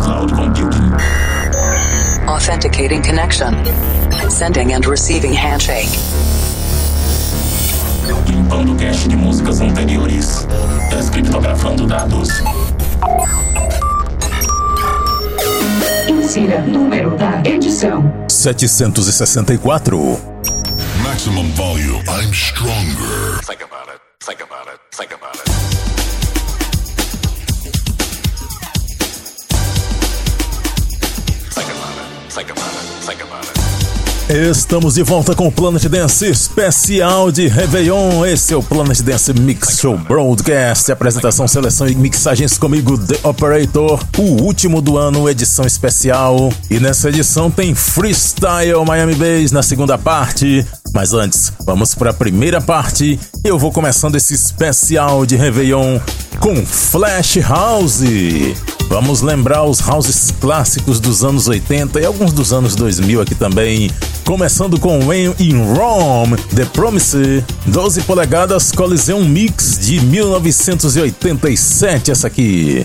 cloud computing. Authenticating connection. Sending and receiving handshake. Limpando cache de músicas anteriores. Descriptografando dados. Insira número da edição: 764. Maximum volume. I'm stronger. Think about it. Think about it. Think about it. Think about it. Think about it. Estamos de volta com o Planet Dance especial de Réveillon. Esse é o Planet Dance Mix Show Broadcast. Apresentação, seleção e mixagens comigo, The Operator. O último do ano, edição especial. E nessa edição tem Freestyle Miami Bass na segunda parte. Mas antes, vamos para a primeira parte. Eu vou começando esse especial de Réveillon com Flash House. Vamos lembrar os houses clássicos dos anos 80 e alguns dos anos 2000 aqui também. Começando com When in Rome, The Promise, 12 polegadas Coliseum Mix de 1987, essa aqui.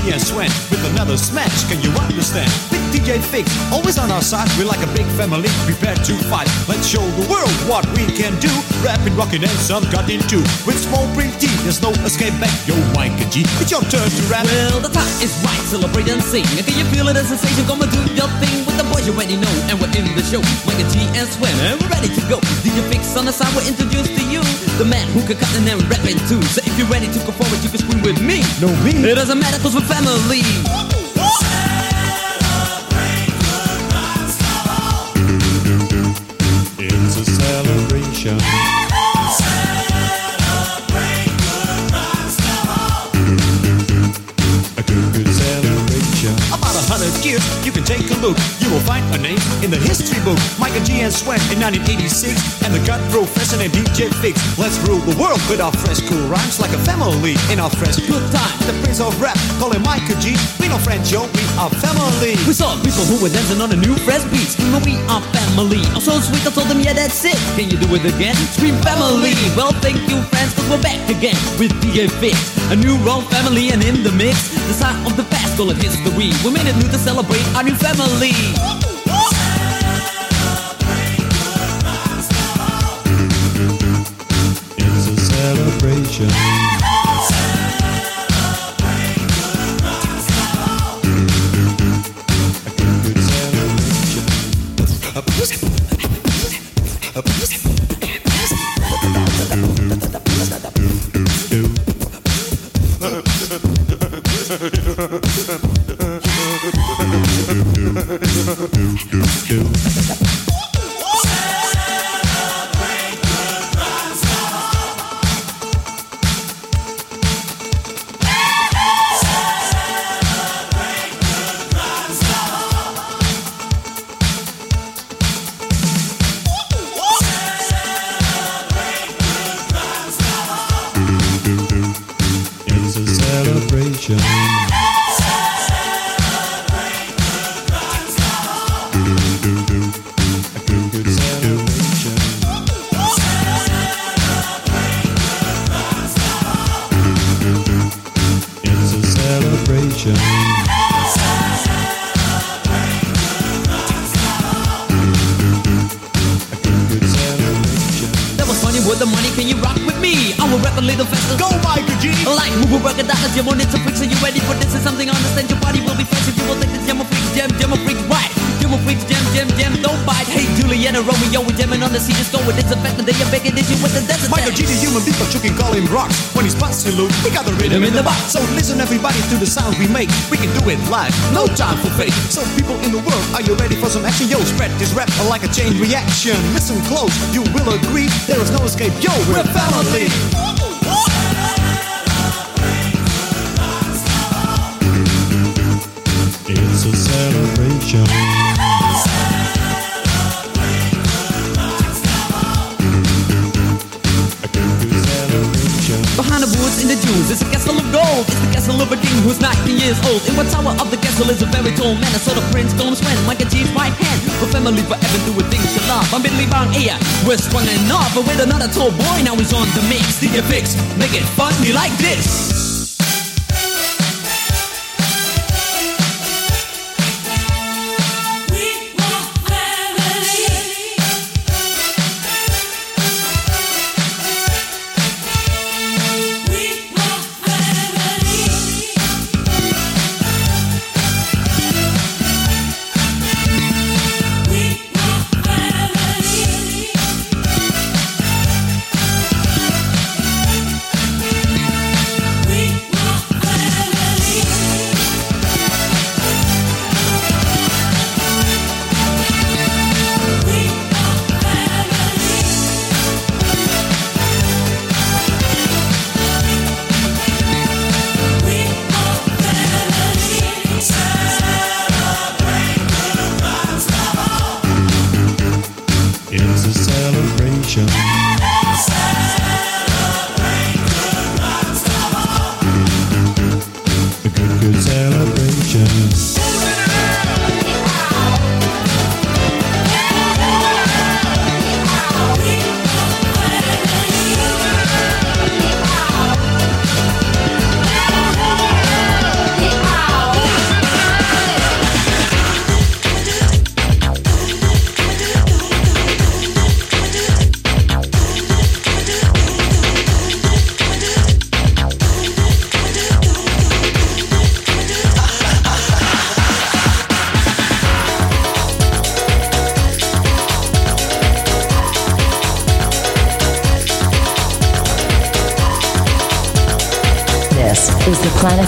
G and Swen with another smash. Can you understand? Big DJ Fix, always on our side. We're like a big family, prepared to fight. Let's show the world what we can do. Rapping, rocking, and some got into. With small print T, there's no escape back. Yo, Mike G, it's your turn to rap. Well, the time is right, celebrate and sing. Can you feel it? A sensation, come and do your thing with the boys you already know. And we're in the show, Mike and G and Swen, and we're ready to go. DJ Fix on the side, we're introduced to you, the man who can cut and then rap too. two. So you're ready to go forward, you can swim with me. No, me. It doesn't matter, cause we're family. It's a celebration. Celebrate good times, come on. A good, good celebration. About a hundred years, you can take a look name in the history book. Michael G. and Swen in 1986, and the cut professor and DJ Fix. Let's rule the world with our fresh, cool rhymes like a family in our fresh good time. The prince of rap, call him Michael G. We no friends, yo, we are family. We saw people who were dancing on a new fresh beat, screaming we are family. I'm so sweet, I told them, yeah, that's it. Can you do it again? Scream family. Well, thank you, friends, cause we're back again with DJ Fix. A new wrong family and in the mix, the sign of the past, it history. We made it new to celebrate our new family. Celebration. Yo, spread this rap like a chain reaction. Listen close, you will agree. There is no escape. Yo, we're family. It's a celebration. Of a king who's 19 years old. In one tower of the castle is a very tall man. I saw the prince comes when Michael G's right hand. We're family forever doing things you love. I'm Billy Bang here. We're strong enough, but with another tall boy now he's on the mix. DJ Fix, make it funny like this.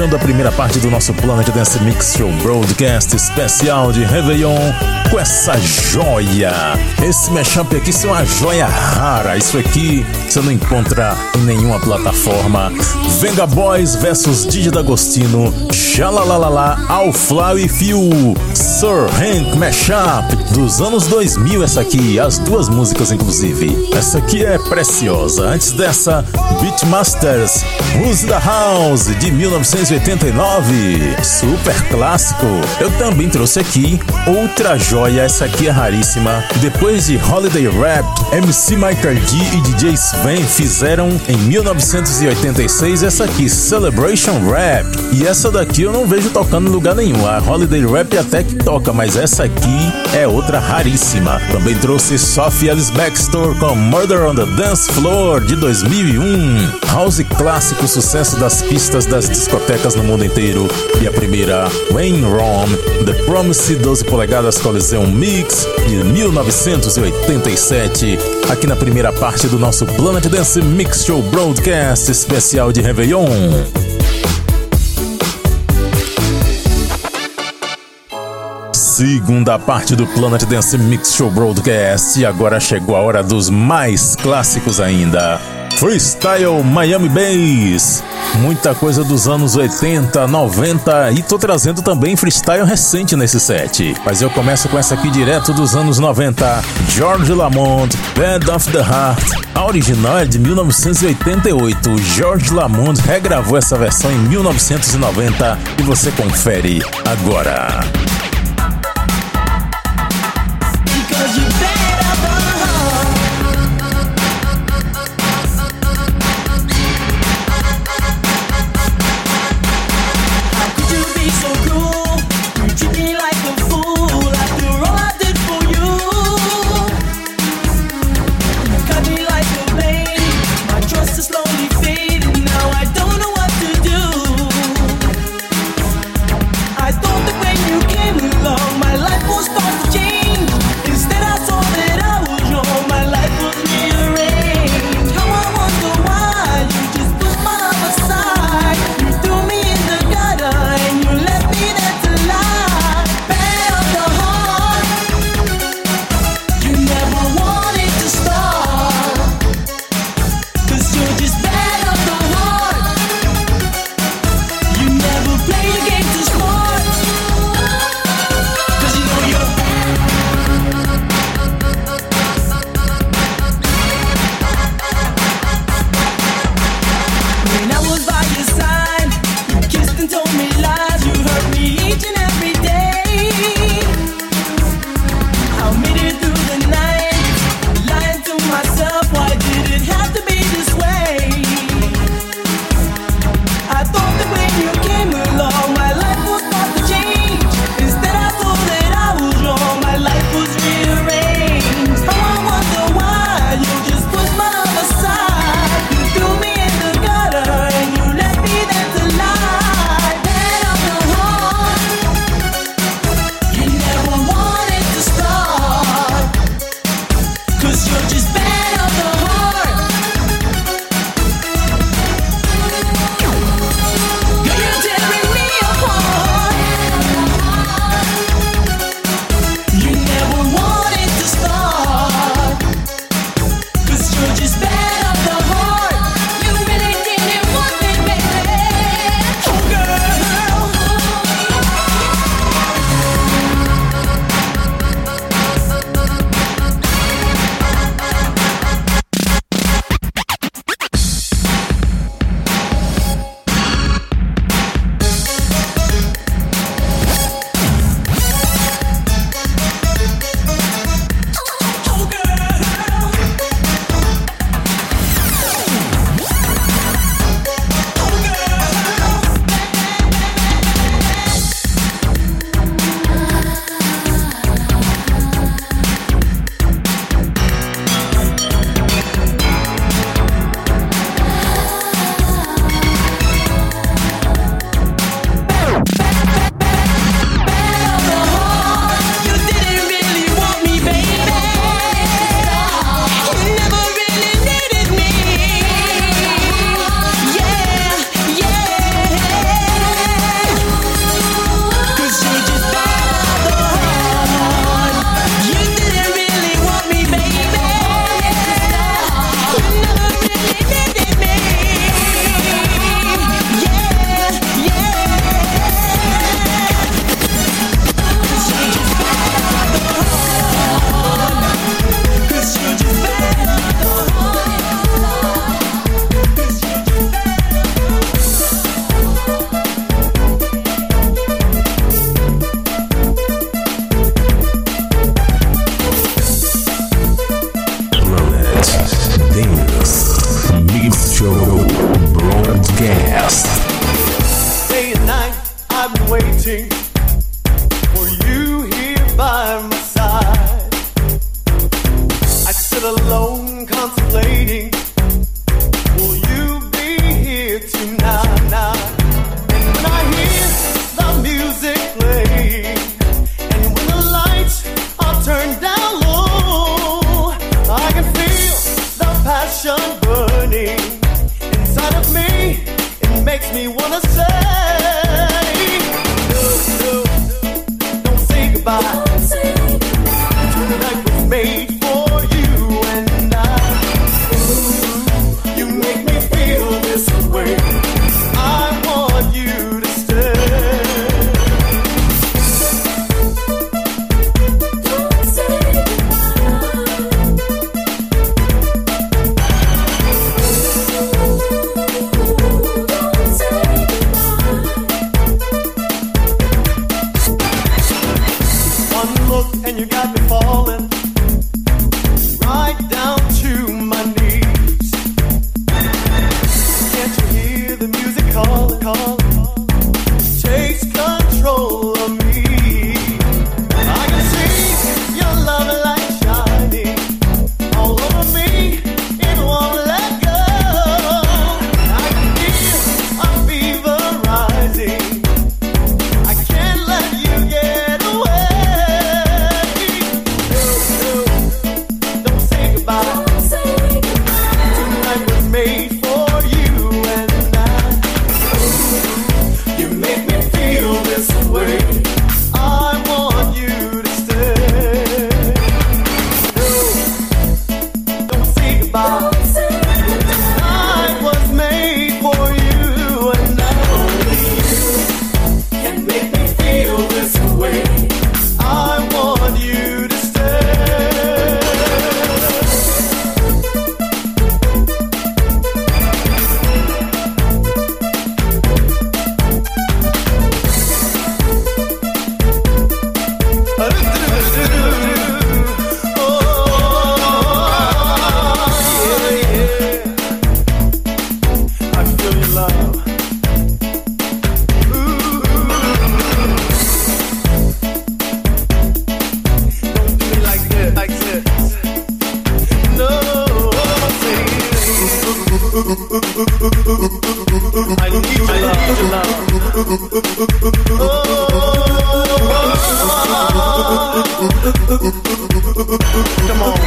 Fechando a primeira parte do nosso Planet Dance Mix Show Broadcast especial de Réveillon com essa joia. Esse mashup aqui é uma joia rara. Isso aqui você não encontra em nenhuma plataforma. Venga Boys versus Didi D'Agostino. Xalalalala, Fly With You. Sir Hank Mashup dos anos 2000 essa aqui. As duas músicas inclusive. Essa aqui é preciosa. Antes dessa, Beatmasters Who's the House de 1989. Super clássico. Eu também trouxe aqui outra joia. Essa aqui é raríssima. Depois de Holiday Rap, MC Michael D e DJ Sven fizeram em 1986 essa aqui, Celebration Rap. E essa daqui eu não vejo tocando em lugar nenhum. A Holiday Rap até toca, mas essa aqui é outra raríssima. Também trouxe Sophie Alice Baxter com Murder on the Dance Floor de 2001. House clássico, sucesso das pistas das discotecas no mundo inteiro. E a primeira, Wayne Rom, The Promise 12 polegadas Coliseum Mix de 1987. Aqui na primeira parte do nosso Planet Dance Mix Show Broadcast especial de Réveillon. Segunda parte do Planet Dance Mix Show Broadcast. E agora chegou a hora dos mais clássicos ainda. Freestyle Miami Bass. Muita coisa dos anos 80, 90 e tô trazendo também freestyle recente nesse set. Mas eu começo com essa aqui direto dos anos 90. George Lamont, Band of the Heart. A original é de 1988. George Lamont regravou essa versão em 1990 e você confere agora.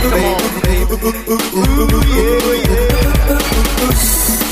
Come on. Ooh, yeah, yeah.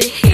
to hear.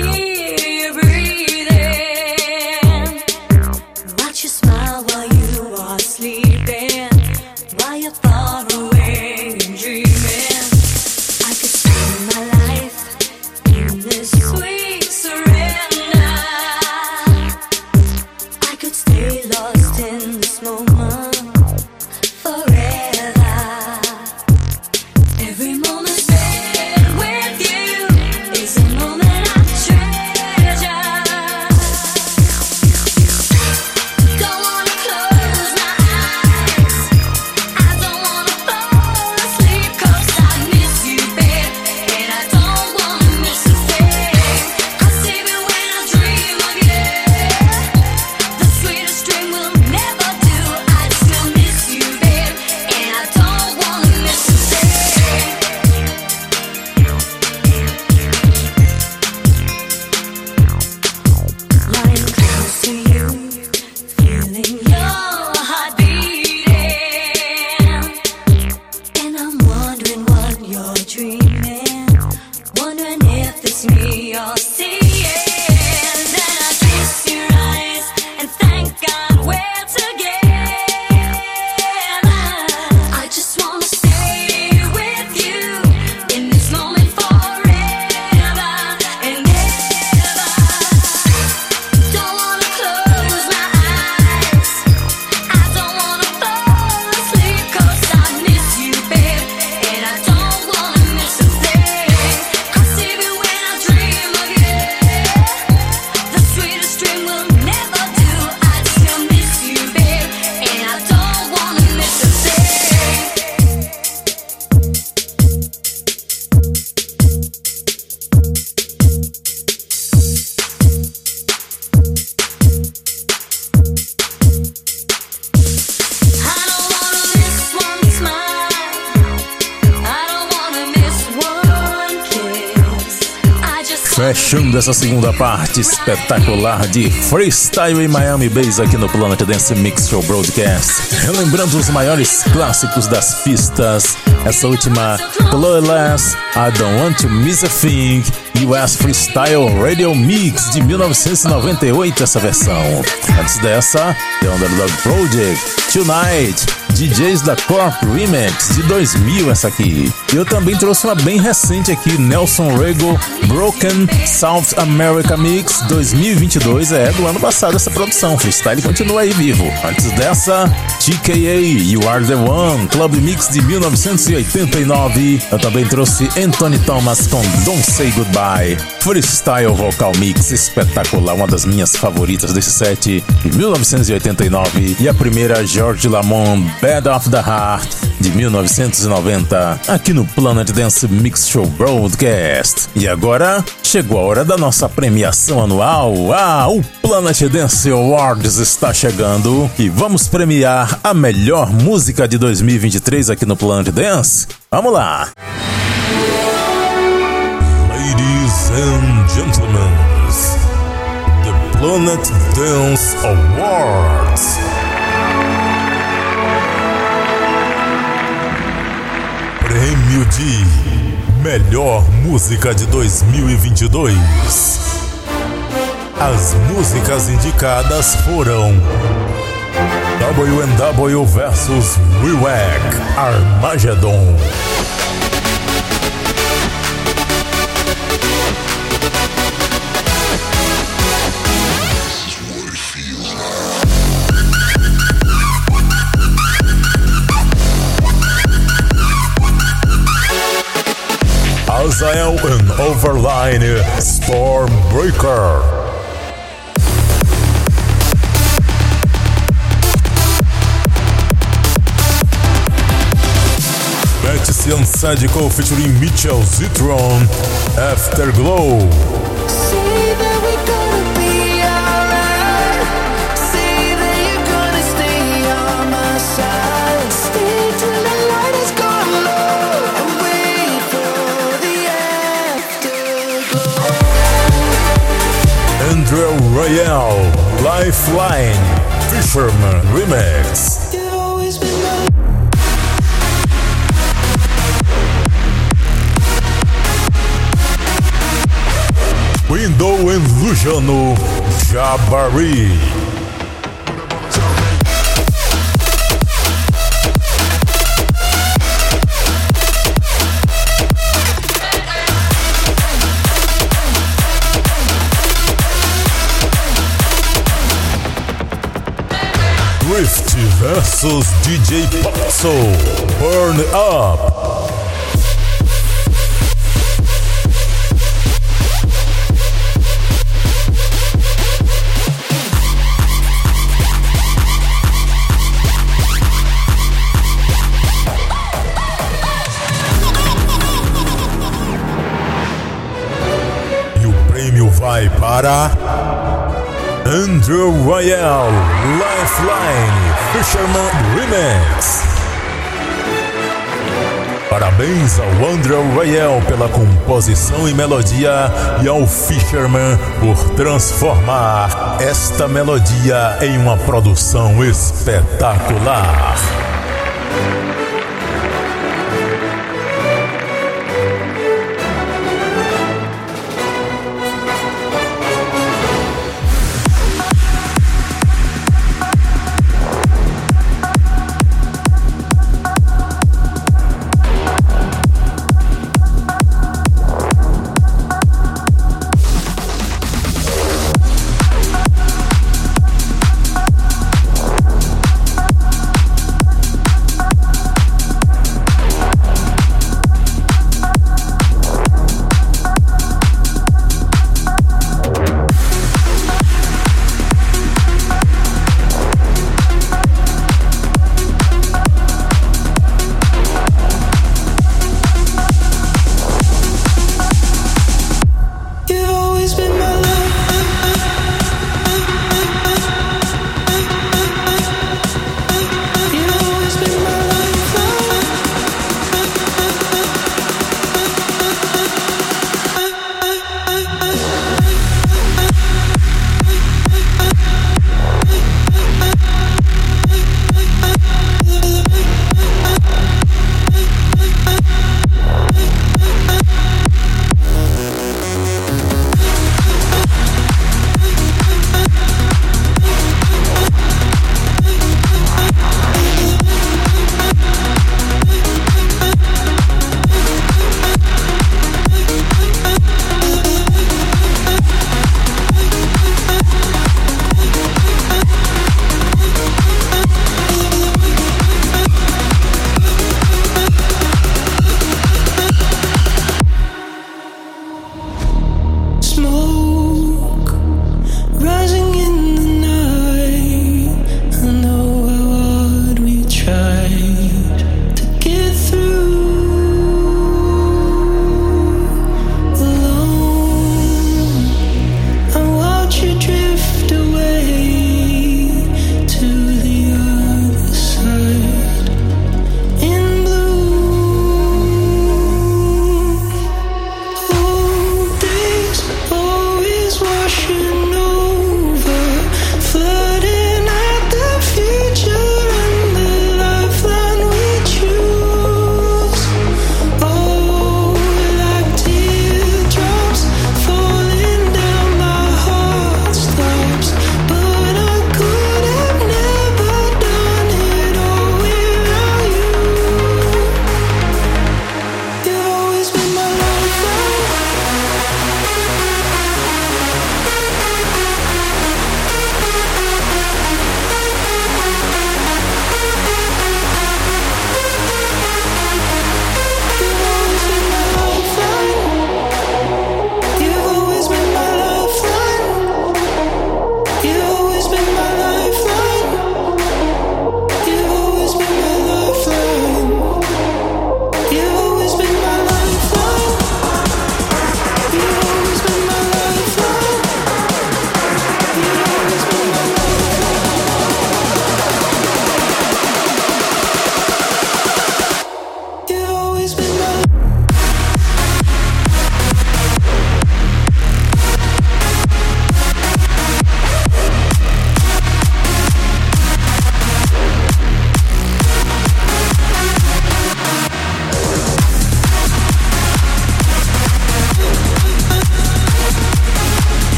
Fechando essa segunda parte espetacular de Freestyle em Miami Bass aqui no Planet Dance Mix Show Broadcast. Relembrando os maiores clássicos das pistas. Essa última, Clueless, I Don't Want to Miss a Thing, US Freestyle Radio Mix de 1998, essa versão. Antes dessa, The Underdog Project, Tonight, DJs da Corp Remix de 2000, essa aqui. Eu também trouxe uma bem recente aqui, Nelson Rego, Broken South America Mix 2022, é do ano passado essa produção. Freestyle continua aí vivo. Antes dessa, TKA, You Are the One, Club Mix de 1989. Eu também trouxe Anthony Thomas com Don't Say Goodbye. Freestyle Vocal Mix espetacular, uma das minhas favoritas desse set de 1989. E a primeira, George Lamont, Bad of the Heart de 1990, aqui no Planet Dance Mix Show Broadcast. E agora chegou a hora da nossa premiação anual. Ah, o Planet Dance Awards está chegando e vamos premiar a melhor música de 2023 aqui no Planet Dance. Vamos lá! Ladies and gentlemen, the Planet Dance Awards. De Melhor Música de 2022. As músicas indicadas foram WW vs Rewack Armageddon. And Overline Stormbreaker. Betsy Sadico featuring Mitchell Zitron Afterglow. Royale Lifeline Fisherman Remix. Window and Luciano Jabari. Rift versus DJ Popso. Burn up. E o prêmio vai para Andrew Royale Lifeline Fisherman Remix. Parabéns ao Andrew Royale pela composição e melodia e ao Fisherman por transformar esta melodia em uma produção espetacular.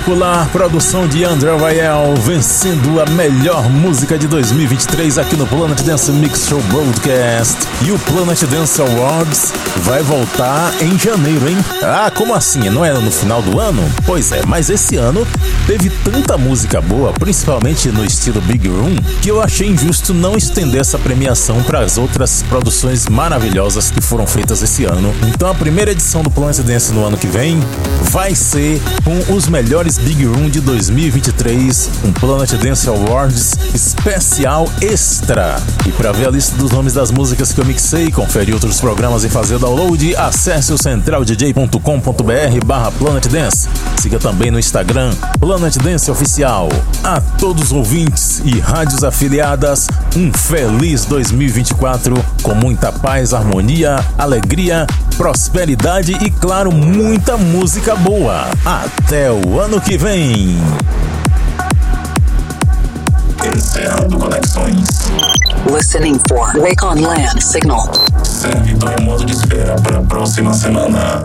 Espetacular produção de André Rael vencendo a melhor música de 2023 aqui no Planet Dance Mix Show Broadcast. E o Planet Dance Awards vai voltar em janeiro, hein? Ah, como assim? Não é no final do ano? Pois é, mas esse ano teve tanta música boa, principalmente no estilo Big Room, que eu achei injusto não estender essa premiação para as outras produções maravilhosas que foram feitas esse ano. Então a primeira edição do Planet Dance no ano que vem vai ser com os melhores Big Room de 2023, um Planet Dance Awards especial extra. E para ver a lista dos nomes das músicas que eu mixei, conferir outros programas e fazer download, acesse o centraldj.com.br barra Planet Dance. Siga também no Instagram Planet Dance Oficial. A todos os ouvintes e rádios afiliadas, um feliz 2024 com muita paz, harmonia, alegria, prosperidade e, claro, muita música boa. Até o ano que vem! Encerrando conexões. Listening for Wake on Land signal. Servidor em modo de espera para a próxima semana.